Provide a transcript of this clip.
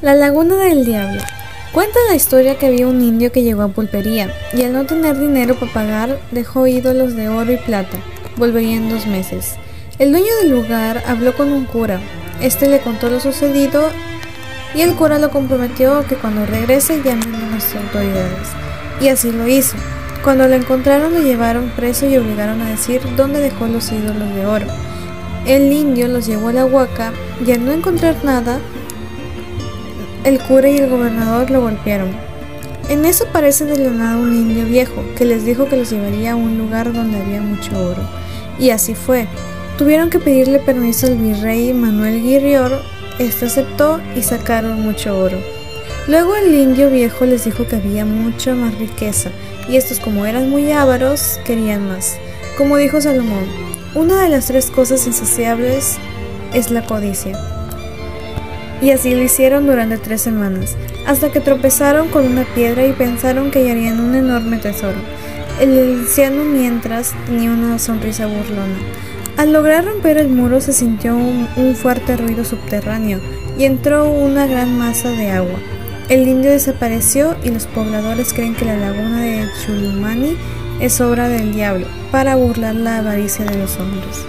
La Laguna del Diablo. Cuenta la historia que había un indio que llegó a pulpería y al no tener dinero para pagar dejó ídolos de oro y plata. Volvería en dos meses. El dueño del lugar habló con un cura. Este le contó lo sucedido y el cura lo comprometió que cuando regrese llamen a las autoridades. Y así lo hizo. Cuando lo encontraron lo llevaron preso y obligaron a decir dónde dejó los ídolos de oro. El indio los llevó a la huaca y al no encontrar nada, el cura y el gobernador lo golpearon. En eso aparece de la nada un indio viejo que les dijo que los llevaría a un lugar donde había mucho oro. Y así fue. Tuvieron que pedirle permiso al virrey Manuel Guirrior, este aceptó y sacaron mucho oro. Luego el indio viejo les dijo que había mucha más riqueza, y estos como eran muy ávaros, querían más. Como dijo Salomón, una de las tres cosas insaciables es la codicia. Y así lo hicieron durante tres semanas, hasta que tropezaron con una piedra y pensaron que hallarían un enorme tesoro. El anciano mientras tenía una sonrisa burlona. Al lograr romper el muro se sintió un, un, fuerte ruido subterráneo y entró una gran masa de agua. El indio desapareció y los pobladores creen que la laguna de Chulumani es obra del diablo para burlar la avaricia de los hombres.